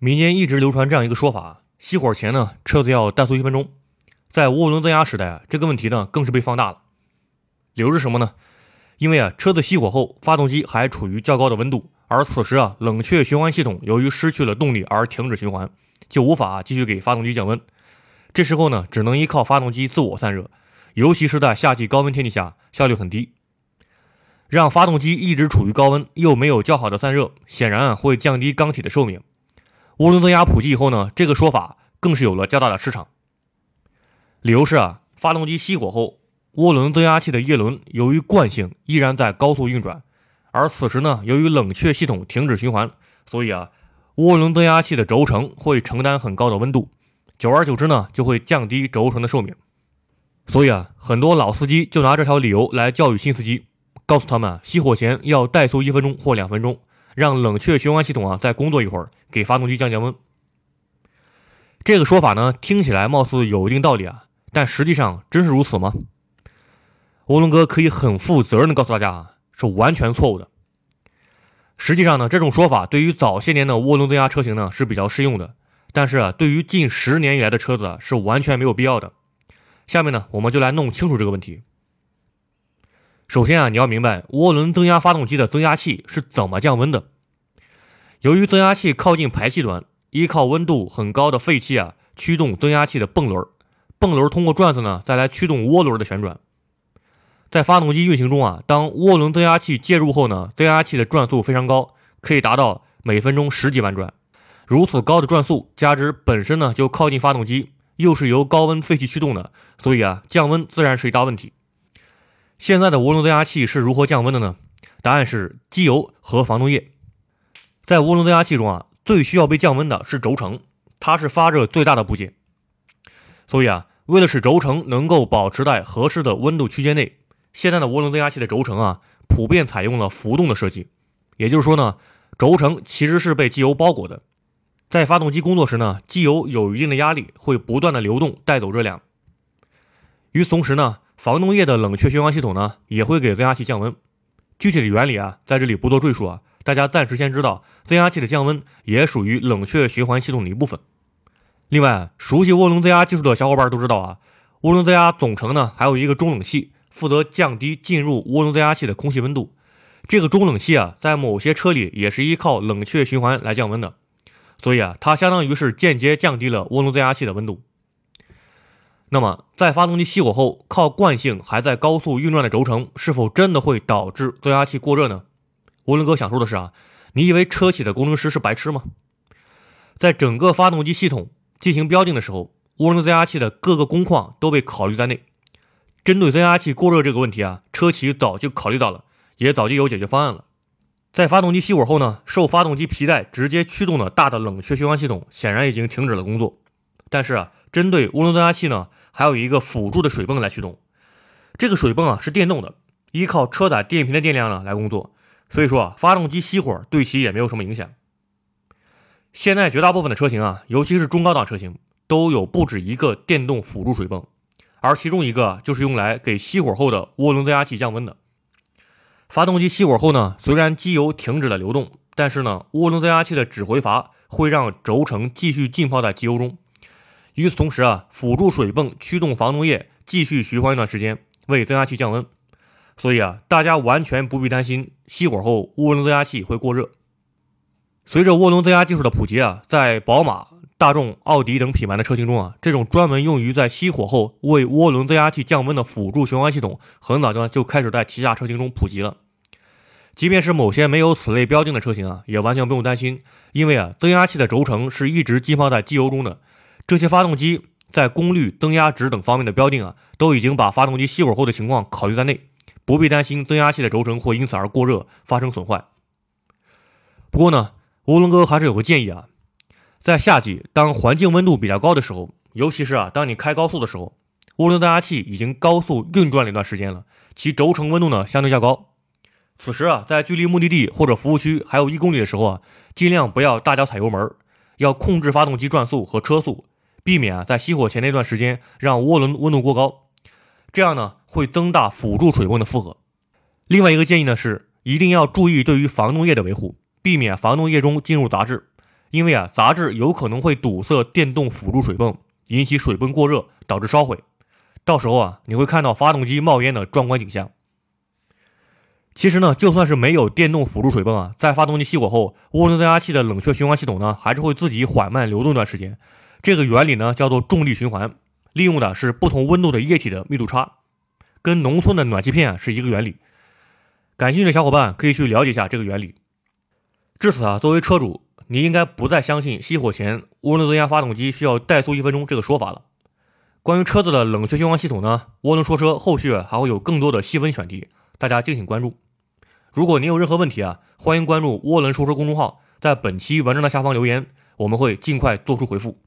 民间一直流传这样一个说法：熄火前呢，车子要怠速一分钟。在涡轮增压时代啊，这个问题呢更是被放大了。理由是什么呢？因为啊，车子熄火后，发动机还处于较高的温度，而此时啊，冷却循环系统由于失去了动力而停止循环，就无法继续给发动机降温。这时候呢，只能依靠发动机自我散热，尤其是在夏季高温天气下，效率很低。让发动机一直处于高温，又没有较好的散热，显然啊会降低缸体的寿命。涡轮增压普及以后呢，这个说法更是有了较大的市场。理由是啊，发动机熄火后，涡轮增压器的叶轮由于惯性依然在高速运转，而此时呢，由于冷却系统停止循环，所以啊，涡轮增压器的轴承会承担很高的温度，久而久之呢，就会降低轴承的寿命。所以啊，很多老司机就拿这条理由来教育新司机，告诉他们熄火前要怠速一分钟或两分钟。让冷却循环系统啊再工作一会儿，给发动机降降温。这个说法呢，听起来貌似有一定道理啊，但实际上真是如此吗？涡轮哥可以很负责任的告诉大家啊，是完全错误的。实际上呢，这种说法对于早些年的涡轮增压车型呢是比较适用的，但是啊，对于近十年以来的车子是完全没有必要的。下面呢，我们就来弄清楚这个问题。首先啊，你要明白涡轮增压发动机的增压器是怎么降温的。由于增压器靠近排气端，依靠温度很高的废气啊驱动增压器的泵轮，泵轮通过转子呢再来驱动涡轮的旋转。在发动机运行中啊，当涡轮增压器介入后呢，增压器的转速非常高，可以达到每分钟十几万转。如此高的转速，加之本身呢就靠近发动机，又是由高温废气驱动的，所以啊降温自然是一大问题。现在的涡轮增压器是如何降温的呢？答案是机油和防冻液。在涡轮增压器中啊，最需要被降温的是轴承，它是发热最大的部件。所以啊，为了使轴承能够保持在合适的温度区间内，现在的涡轮增压器的轴承啊，普遍采用了浮动的设计。也就是说呢，轴承其实是被机油包裹的。在发动机工作时呢，机油有一定的压力，会不断的流动，带走热量。与此同时呢。防冻液的冷却循环系统呢，也会给增压器降温。具体的原理啊，在这里不做赘述啊，大家暂时先知道，增压器的降温也属于冷却循环系统的一部分。另外，熟悉涡轮增压技术的小伙伴都知道啊，涡轮增压总成呢，还有一个中冷器，负责降低进入涡轮增压器的空气温度。这个中冷器啊，在某些车里也是依靠冷却循环来降温的，所以啊，它相当于是间接降低了涡轮增压器的温度。那么，在发动机熄火后，靠惯性还在高速运转的轴承，是否真的会导致增压器过热呢？涡轮哥想说的是啊，你以为车企的工程师是白痴吗？在整个发动机系统进行标定的时候，涡轮增压器的各个工况都被考虑在内。针对增压器过热这个问题啊，车企早就考虑到了，也早就有解决方案了。在发动机熄火后呢，受发动机皮带直接驱动的大的冷却循环系统显然已经停止了工作，但是啊，针对涡轮增压器呢？还有一个辅助的水泵来驱动，这个水泵啊是电动的，依靠车载电瓶的电量呢来工作，所以说啊发动机熄火对其也没有什么影响。现在绝大部分的车型啊，尤其是中高档车型，都有不止一个电动辅助水泵，而其中一个就是用来给熄火后的涡轮增压器降温的。发动机熄火后呢，虽然机油停止了流动，但是呢涡轮增压器的指回阀会让轴承继续浸泡在机油中。与此同时啊，辅助水泵驱动防冻液继续循环一段时间，为增压器降温。所以啊，大家完全不必担心熄火后涡轮增压器会过热。随着涡轮增压技术的普及啊，在宝马、大众、奥迪等品牌的车型中啊，这种专门用于在熄火后为涡轮增压器降温的辅助循环系统，很早就就开始在旗下车型中普及了。即便是某些没有此类标定的车型啊，也完全不用担心，因为啊，增压器的轴承是一直浸泡在机油中的。这些发动机在功率、增压值等方面的标定啊，都已经把发动机熄火后的情况考虑在内，不必担心增压器的轴承会因此而过热发生损坏。不过呢，涡轮哥还是有个建议啊，在夏季当环境温度比较高的时候，尤其是啊当你开高速的时候，涡轮增压器已经高速运转了一段时间了，其轴承温度呢相对较高。此时啊，在距离目的地或者服务区还有一公里的时候啊，尽量不要大脚踩油门，要控制发动机转速和车速。避免啊，在熄火前那段时间让涡轮温度过高，这样呢会增大辅助水泵的负荷。另外一个建议呢是，一定要注意对于防冻液的维护，避免防冻液中进入杂质，因为啊，杂质有可能会堵塞电动辅助水泵，引起水泵过热，导致烧毁。到时候啊，你会看到发动机冒烟的壮观景象。其实呢，就算是没有电动辅助水泵啊，在发动机熄火后，涡轮增压器的冷却循环系统呢，还是会自己缓慢流动一段时间。这个原理呢，叫做重力循环，利用的是不同温度的液体的密度差，跟农村的暖气片是一个原理。感兴趣的小伙伴可以去了解一下这个原理。至此啊，作为车主，你应该不再相信熄火前涡轮增压发动机需要怠速一分钟这个说法了。关于车子的冷却循环系统呢，涡轮说车后续还会有更多的细分选题，大家敬请关注。如果您有任何问题啊，欢迎关注涡轮说车公众号，在本期文章的下方留言，我们会尽快做出回复。